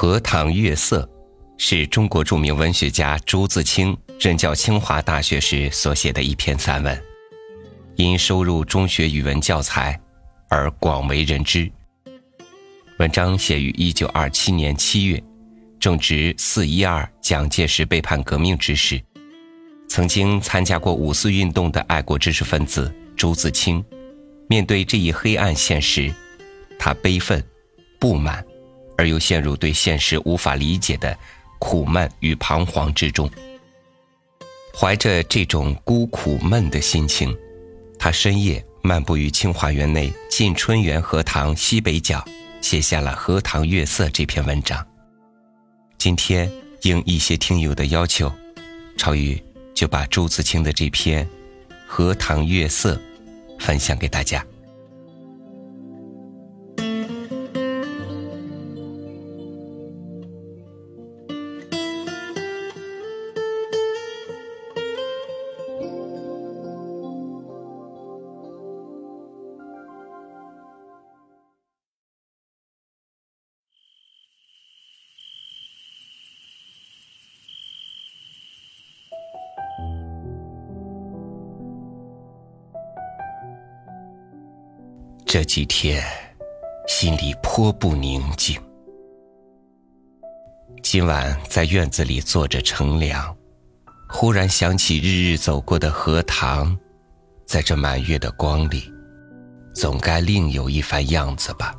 荷塘月色是中国著名文学家朱自清任教清华大学时所写的一篇散文，因收入中学语文教材而广为人知。文章写于一九二七年七月，正值四一二蒋介石背叛革命之时。曾经参加过五四运动的爱国知识分子朱自清，面对这一黑暗现实，他悲愤、不满。而又陷入对现实无法理解的苦闷与彷徨之中。怀着这种孤苦闷的心情，他深夜漫步于清华园内近春园荷塘西北角，写下了《荷塘月色》这篇文章。今天应一些听友的要求，超宇就把朱自清的这篇《荷塘月色》分享给大家。这几天，心里颇不宁静。今晚在院子里坐着乘凉，忽然想起日日走过的荷塘，在这满月的光里，总该另有一番样子吧。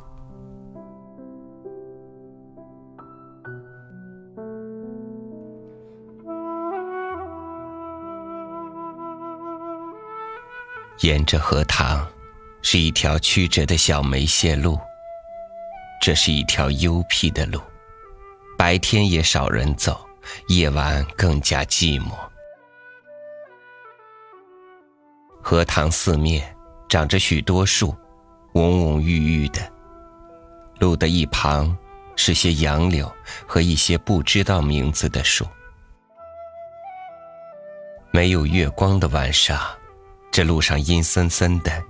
沿着荷塘。是一条曲折的小梅线路，这是一条幽僻的路，白天也少人走，夜晚更加寂寞。荷塘四面长着许多树，蓊蓊郁郁的。路的一旁是些杨柳和一些不知道名字的树。没有月光的晚上，这路上阴森森的。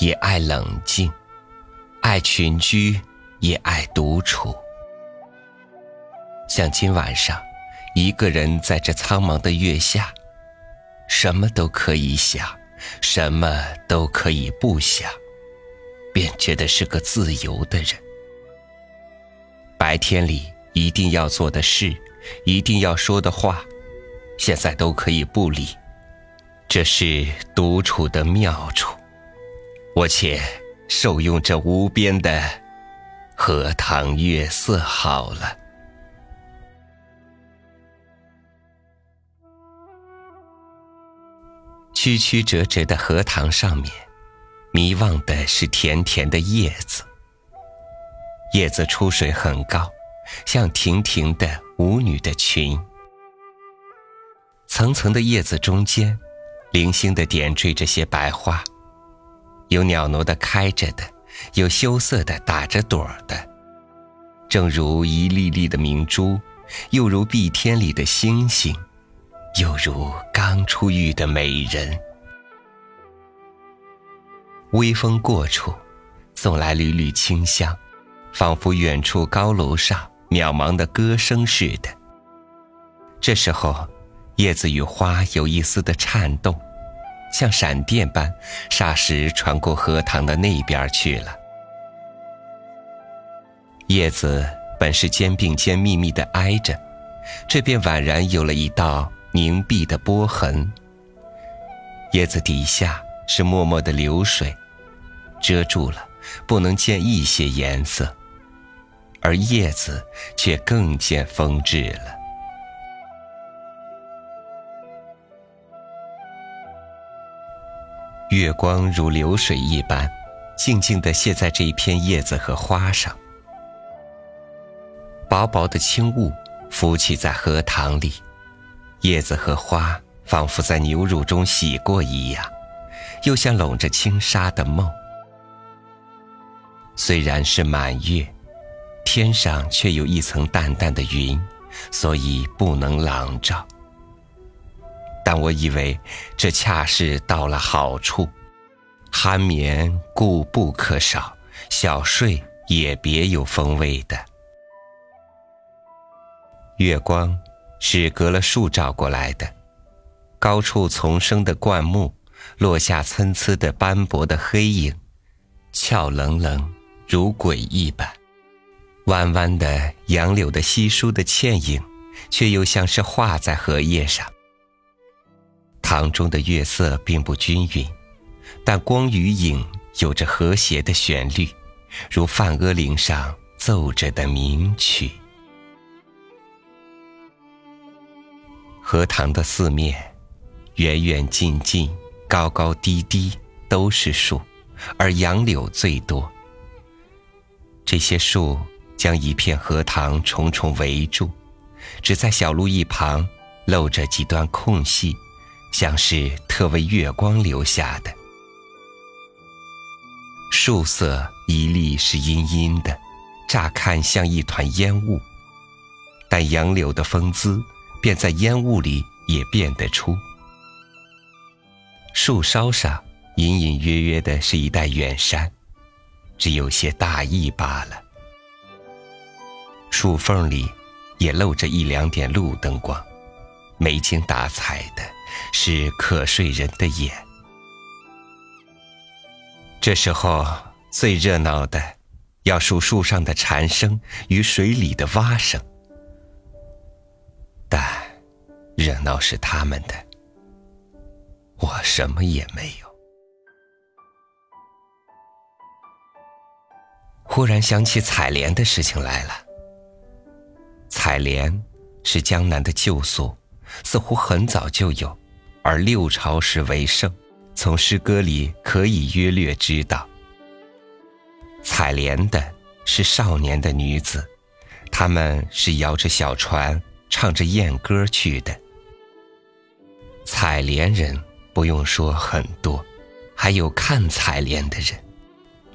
也爱冷静，爱群居，也爱独处。像今晚上，一个人在这苍茫的月下，什么都可以想，什么都可以不想，便觉得是个自由的人。白天里一定要做的事，一定要说的话，现在都可以不理。这是独处的妙处。我且受用这无边的荷塘月色好了。曲曲折折的荷塘上面，迷望的是甜甜的叶子。叶子出水很高，像亭亭的舞女的裙。层层的叶子中间，零星的点缀着些白花。有袅娜的开着的，有羞涩的打着朵的，正如一粒粒的明珠，又如碧天里的星星，又如刚出浴的美人。微风过处，送来缕缕清香，仿佛远处高楼上渺茫的歌声似的。这时候，叶子与花有一丝的颤动。像闪电般，霎时传过荷塘的那边去了。叶子本是肩并肩密密的挨着，这便宛然有了一道凝碧的波痕。叶子底下是脉脉的流水，遮住了，不能见一些颜色，而叶子却更见风致了。月光如流水一般，静静地泻在这一片叶子和花上。薄薄的轻雾浮起在荷塘里，叶子和花仿佛在牛乳中洗过一样，又像笼着轻纱的梦。虽然是满月，天上却有一层淡淡的云，所以不能朗照。但我以为这恰是到了好处，酣眠固不可少，小睡也别有风味的。月光是隔了树照过来的，高处丛生的灌木落下参差的斑驳的黑影，俏冷冷如鬼一般。弯弯的杨柳的稀疏的倩影，却又像是画在荷叶上。塘中的月色并不均匀，但光与影有着和谐的旋律，如梵阿铃上奏着的名曲。荷塘的四面，远远近近，高高低低，都是树，而杨柳最多。这些树将一片荷塘重重围住，只在小路一旁露着几段空隙。像是特为月光留下的。树色一粒是阴阴的，乍看像一团烟雾，但杨柳的风姿便在烟雾里也辨得出。树梢上隐隐约约的是一带远山，只有些大意罢了。树缝里也露着一两点路灯光，没精打采的。是瞌睡人的眼。这时候最热闹的，要数树上的蝉声与水里的蛙声。但热闹是他们的，我什么也没有。忽然想起采莲的事情来了。采莲是江南的旧俗，似乎很早就有。而六朝时为盛，从诗歌里可以约略知道。采莲的是少年的女子，他们是摇着小船，唱着艳歌去的。采莲人不用说很多，还有看采莲的人，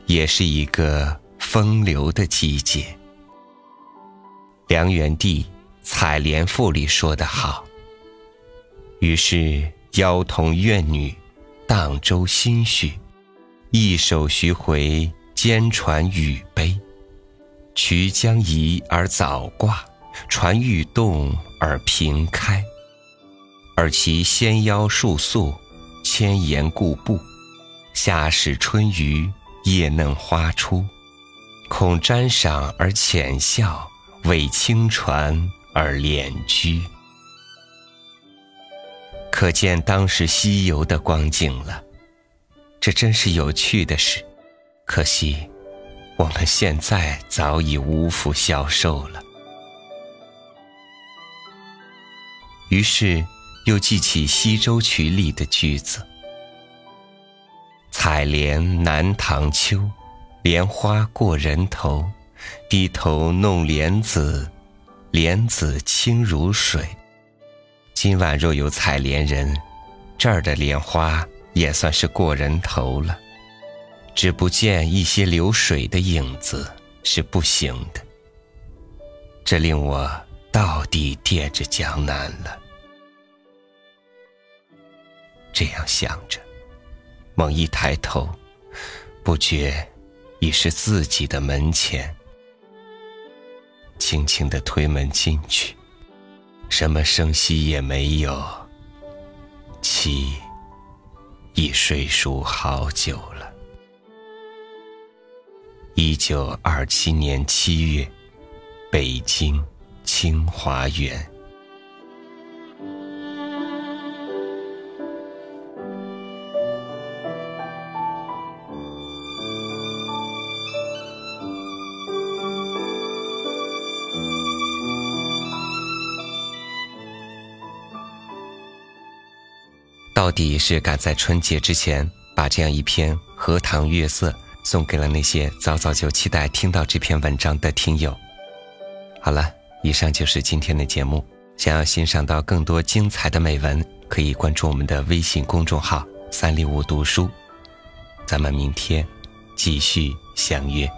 也是一个风流的季节。梁元帝《采莲赋》里说得好，于是。妖童怨女，荡舟心绪；一首徐回，兼传语悲。渠将移而早挂，船欲动而平开。而其纤腰束素，千言故步。夏始春余，叶嫩花初。恐沾裳而浅笑，为轻船而敛居。可见当时西游的光景了，这真是有趣的事。可惜，我们现在早已无福消受了。于是，又记起西洲曲里的句子：“采莲南塘秋，莲花过人头，低头弄莲子，莲子清如水。”今晚若有采莲人，这儿的莲花也算是过人头了。只不见一些流水的影子是不行的。这令我到底惦着江南了。这样想着，猛一抬头，不觉已是自己的门前。轻轻的推门进去。什么声息也没有，妻已睡熟好久了。一九二七年七月，北京清华园。到底是赶在春节之前把这样一篇《荷塘月色》送给了那些早早就期待听到这篇文章的听友，好了，以上就是今天的节目。想要欣赏到更多精彩的美文，可以关注我们的微信公众号“三六五读书”。咱们明天继续相约。